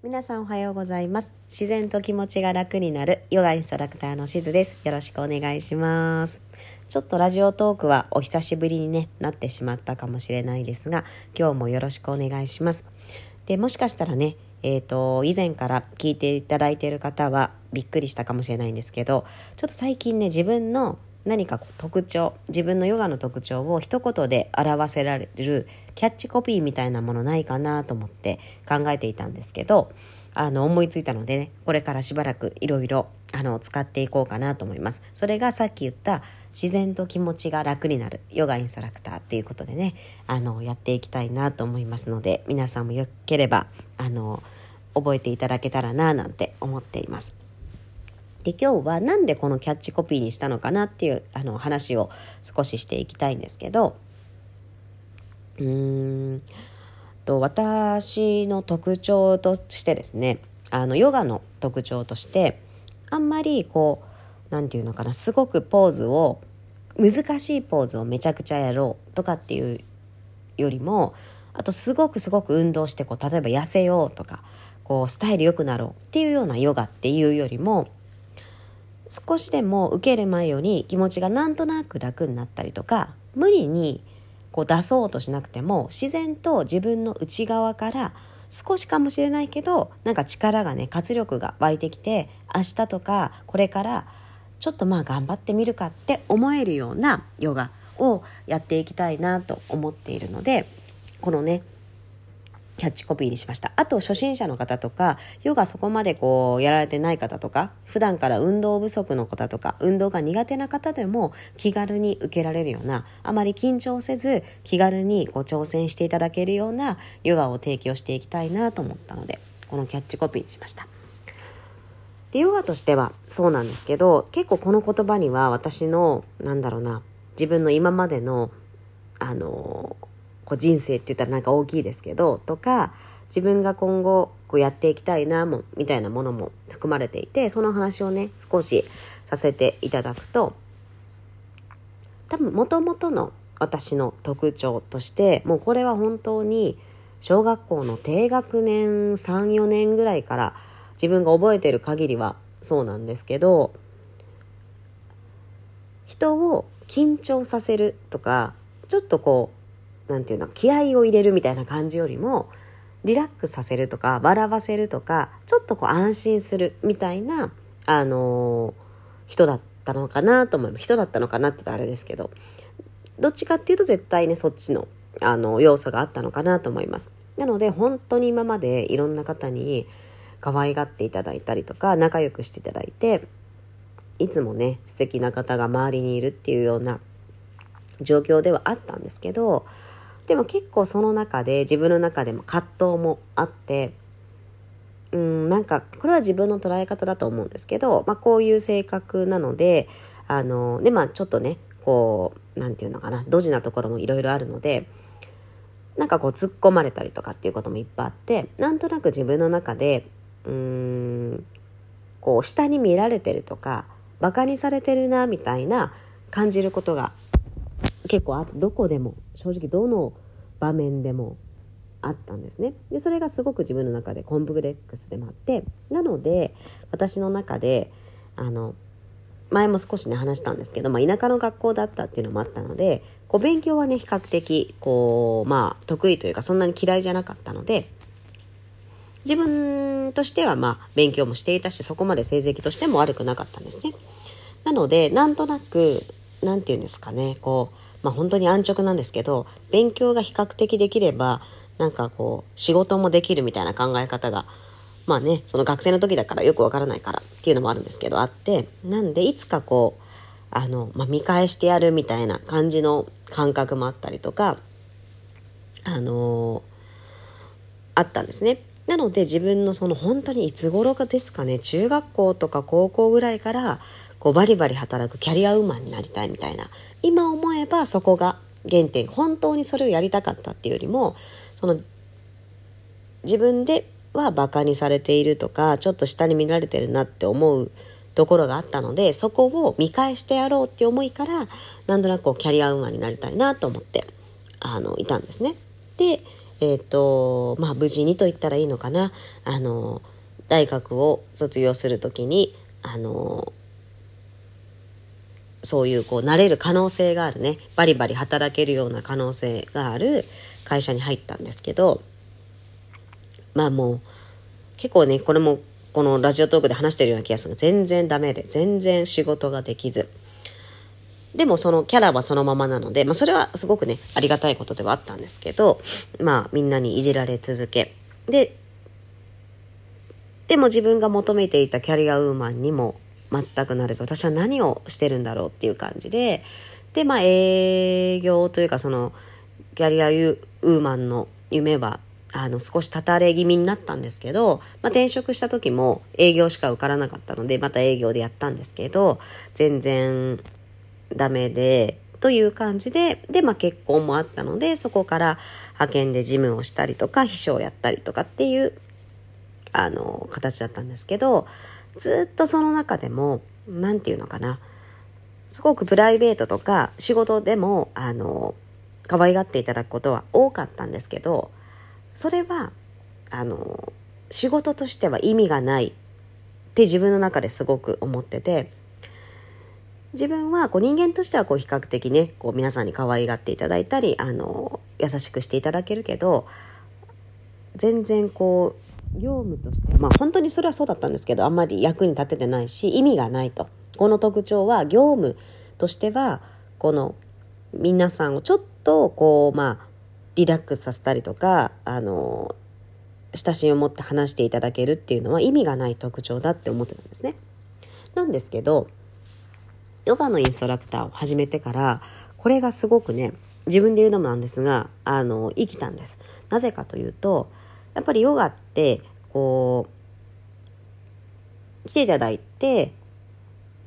皆さんおはようございます。自然と気持ちが楽になるヨガインストラクターのしずです。よろしくお願いします。ちょっとラジオトークはお久しぶりに、ね、なってしまったかもしれないですが今日もよろしくお願いします。でもしかしたらねえーと、以前から聞いていただいている方はびっくりしたかもしれないんですけどちょっと最近ね自分の何か特徴自分のヨガの特徴を一言で表せられるキャッチコピーみたいなものないかなと思って考えていたんですけどあの思いついたのでねこれからしばらくいろいろ使っていこうかなと思いますそれがさっき言った自然と気持ちが楽になるヨガインストラクターっていうことでねあのやっていきたいなと思いますので皆さんもよければあの覚えていただけたらななんて思っています。で今日は何でこのキャッチコピーにしたのかなっていうあの話を少ししていきたいんですけど。うーん。と私の特徴としてですねあのヨガの特徴としてあんまりこう何て言うのかなすごくポーズを難しいポーズをめちゃくちゃやろうとかっていうよりもあとすごくすごく運動してこう例えば痩せようとかこうスタイル良くなろうっていうようなヨガっていうよりも少しでも受ける前より気持ちがなんとなく楽になったりとか無理にこう出そうとしなくても自然と自分の内側から少しかもしれないけどなんか力がね活力が湧いてきて明日とかこれからちょっとまあ頑張ってみるかって思えるようなヨガをやっていきたいなと思っているのでこのねキャッチコピーにしました。あと初心者の方とか、ヨガそこまでこうやられてない方とか、普段から運動不足の方とか、運動が苦手な方でも気軽に受けられるような、あまり緊張せず気軽にこう挑戦していただけるようなヨガを提供していきたいなと思ったので、このキャッチコピーにしました。で、ヨガとしてはそうなんですけど、結構この言葉には私の、なんだろうな、自分の今までの、あのこう人生って言ったらなんか大きいですけどとか自分が今後こうやっていきたいなもみたいなものも含まれていてその話をね少しさせていただくと多分もともとの私の特徴としてもうこれは本当に小学校の低学年34年ぐらいから自分が覚えてる限りはそうなんですけど人を緊張させるとかちょっとこう何て言うの気合を入れるみたいな感じよりもリラックスさせるとか笑わせるとかちょっとこう安心するみたいな、あのー、人だったのかなと思います。人だったのかなって言ったらあれですけどどっちかっていうと絶対ねそっちのあの要素があったのかなと思います。なので本当に今までいろんな方に可愛がっていただいたりとか仲良くしていただいていつもね素敵な方が周りにいるっていうような状況ではあったんですけどでも結構その中で自分の中でも葛藤もあってうんなんかこれは自分の捉え方だと思うんですけど、まあ、こういう性格なのであのでまあちょっとねこう何て言うのかなドジなところもいろいろあるのでなんかこう突っ込まれたりとかっていうこともいっぱいあってなんとなく自分の中でうーんこう下に見られてるとかバカにされてるなみたいな感じることが結構あどこでも正直どの場面でもあったんですね。でそれがすごく自分の中でコンプレックスでもあってなので私の中であの前も少しね話したんですけど、まあ、田舎の学校だったっていうのもあったのでこう勉強はね比較的こうまあ得意というかそんなに嫌いじゃなかったので自分としてはまあ勉強もしていたしそこまで成績としても悪くなかったんですね。なのでなんとなく何て言うんですかねこうまあ本当に安直なんですけど勉強が比較的できればなんかこう仕事もできるみたいな考え方がまあねその学生の時だからよくわからないからっていうのもあるんですけどあってなんでいつかこうあの、まあ、見返してやるみたいな感じの感覚もあったりとかあのー、あったんですね。なので自分のその本当にいつ頃かですかね中学校とか高校ぐらいからこうバリバリ働くキャリアウーマンになりたいみたいな。今思えばそこが原点。本当にそれをやりたかったっていうよりもその自分ではバカにされているとかちょっと下に見られてるなって思うところがあったのでそこを見返してやろうっていう思いからなんとなくこうキャリアウーマンになりたいなと思ってあのいたんですね。でえっ、とまあ無事にと言ったらいいのかな。あの大学を卒業する時にあのそういうこうなれる可能性があるね。バリバリ働けるような可能性がある会社に入ったんですけどまあもう結構ねこれもこのラジオトークで話してるような気がする。全然ダメで全然仕事ができず。でもそのキャラはそのままなので、まあ、それはすごくねありがたいことではあったんですけどまあみんなにいじられ続け。ででも自分が求めていたキャリアウーマンにも全くなれず私は何をしてるんだろうっていう感じででまあ営業というかそのキャリアウーマンの夢はあの少したたれ気味になったんですけど、まあ、転職した時も営業しか受からなかったのでまた営業でやったんですけど全然ダメでという感じでで、まあ、結婚もあったのでそこから派遣で事務をしたりとか秘書をやったりとかっていうあの形だったんですけどずっとその中でも何て言うのかな。すごくプライベートとか仕事でもあの可愛がっていただくことは多かったんですけどそれはあの仕事としては意味がないって自分の中ですごく思ってて自分はこう人間としてはこう比較的ねこう皆さんに可愛がっていただいたりあの優しくしていただけるけど全然こう業務としてまあ本当にそれはそうだったんですけどあんまり役に立ててないし意味がないとこの特徴は業務としてはこの皆さんをちょっとこうまあリラックスさせたりとかあの親しみを持って話していただけるっていうのは意味がない特徴だって思ってたんですね。なんですけどヨガのインストラクターを始めてからこれがすごくね自分で言うのもなんですがあの生きたんです。なぜかというとやっぱりヨガってこう来ていただいて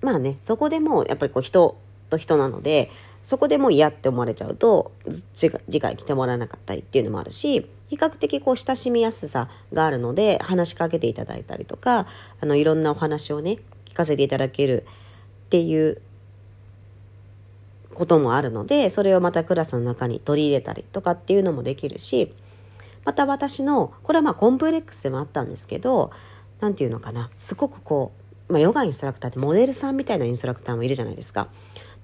まあねそこでもやっぱりこう人と人なのでそこでも嫌って思われちゃうと次回来てもらえなかったりっていうのもあるし比較的こう親しみやすさがあるので話しかけていただいたりとかあのいろんなお話をね聞かせていただけるっていうこともあるのでそれをまたクラスの中に取り入れたりとかっていうのもできるしまた私のこれはまあコンプレックスでもあったんですけど何て言うのかなすごくこう、まあ、ヨガインストラクターってモデルさんみたいなインストラクターもいるじゃないですか。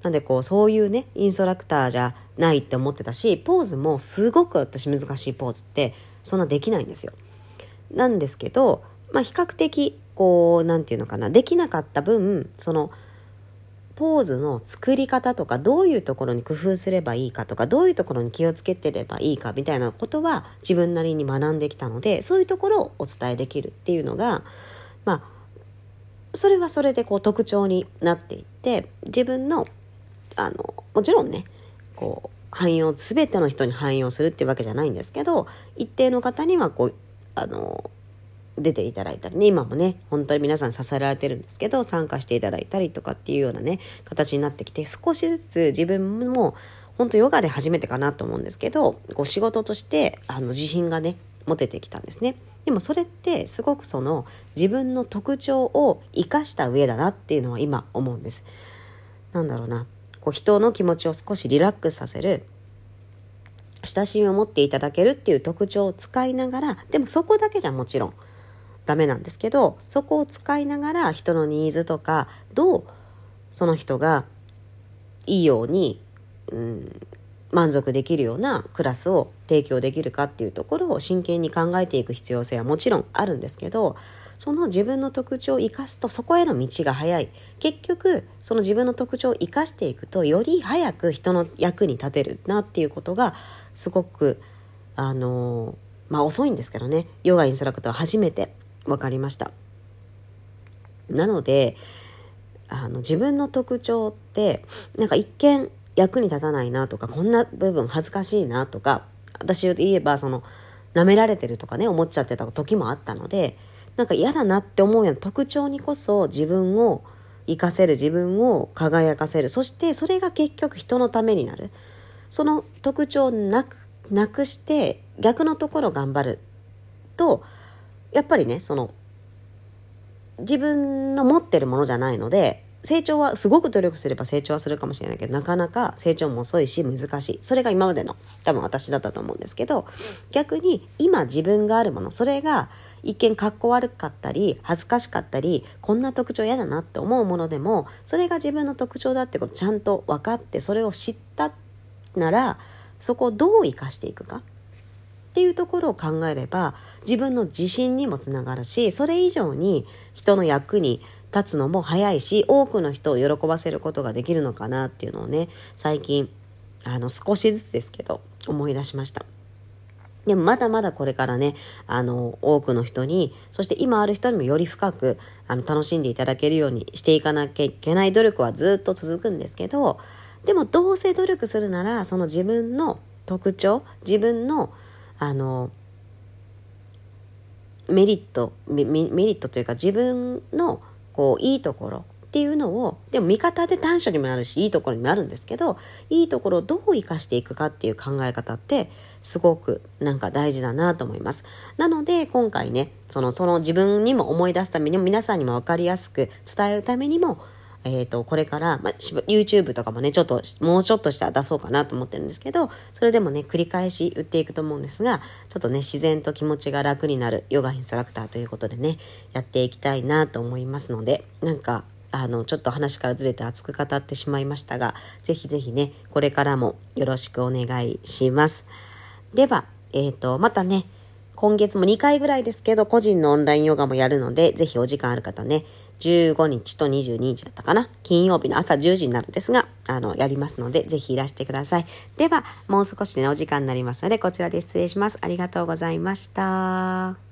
なんでこうそういうねインストラクターじゃないって思ってたしポーズもすごく私難しいポーズってそんなできないんですよ。なんですけど、まあ、比較的こう何て言うのかなできなかった分そのポーズの作り方とかどういうところに工夫すればいいかとかどういうところに気をつけてればいいかみたいなことは自分なりに学んできたのでそういうところをお伝えできるっていうのがまあそれはそれでこう特徴になっていって自分のあのもちろんねこう汎用全ての人に汎用するっていうわけじゃないんですけど一定の方にはこうあの出ていただいたりね。今もね本当に皆さん支えられてるんですけど参加していただいたりとかっていうようなね形になってきて少しずつ自分も本当ヨガで初めてかなと思うんですけどこう仕事としてあの自信がね持ててきたんですね。でもそれってすごくその自分の特徴を生かした上だなっていうのは今思うんです。なんだろうな。こう人の気持ちを少しリラックスさせる親しみを持っていただけるっていう特徴を使いながらでもそこだけじゃもちろんダメなんですけどそこを使いながら人のニーズとかどうその人がいいように、うん、満足できるようなクラスを提供できるかっていうところを真剣に考えていく必要性はもちろんあるんですけどその自分の特徴を生かすとそこへの道が早い。結局その自分の特徴を生かしていくとより早く人の役に立てるなっていうことがすごくあのまあ遅いんですけどね。ヨガインストラクター初めて。分かりました。なのであの自分の特徴ってなんか一見役に立たないなとかこんな部分恥ずかしいなとか私で言えばその舐められてるとかね思っちゃってた時もあったのでなんか嫌だなって思うような特徴にこそ自分を活かせる自分を輝かせるそしてそれが結局人のためになる。その特徴をなくなくして逆のところ頑張るとやっぱりねその自分の持ってるものじゃないので成長はすごく努力すれば成長はするかもしれないけどなかなか成長も遅いし難しい。それが今までの多分私だったと思うんですけど逆に今自分があるものそれが一見かっこ悪かったり恥ずかしかったりこんな特徴嫌だなって思うものでもそれが自分の特徴だってことちゃんと分かってそれを知ったならそこをどう生かしていくかっていうところを考えれば自分の自信にもつながるしそれ以上に人の役に立つのも早いし多くの人を喜ばせることができるのかなっていうのをね最近あの少しずつですけど思い出しました。でもまだまだこれからね、あの、多くの人に、そして今ある人にもより深く、あの、楽しんでいただけるようにしていかなきゃいけない努力はずっと続くんですけど、でもどうせ努力するなら、その自分の特徴、自分の、あの、メリットメリットというか自分のこういいところっていうのをでも味方で短所にもなるしいいところにもあるんですけどいいところをどう生かしていくかっていう考え方ってすごくなんか大事だなと思います。なので今回ねそのその自分にも思い出すためにも皆さんにも分かりやすく伝えるためにもえっ、ー、と、これから、まあ、YouTube とかもね、ちょっと、もうちょっとしたら出そうかなと思ってるんですけど、それでもね、繰り返し売っていくと思うんですが、ちょっとね、自然と気持ちが楽になるヨガインストラクターということでね、やっていきたいなと思いますので、なんか、あの、ちょっと話からずれて熱く語ってしまいましたが、ぜひぜひね、これからもよろしくお願いします。では、えっ、ー、と、またね、今月も2回ぐらいですけど、個人のオンラインヨガもやるので、ぜひお時間ある方ね、15日と22日だったかな、金曜日の朝10時になるんですが、あの、やりますので、ぜひいらしてください。では、もう少しね、お時間になりますので、こちらで失礼します。ありがとうございました。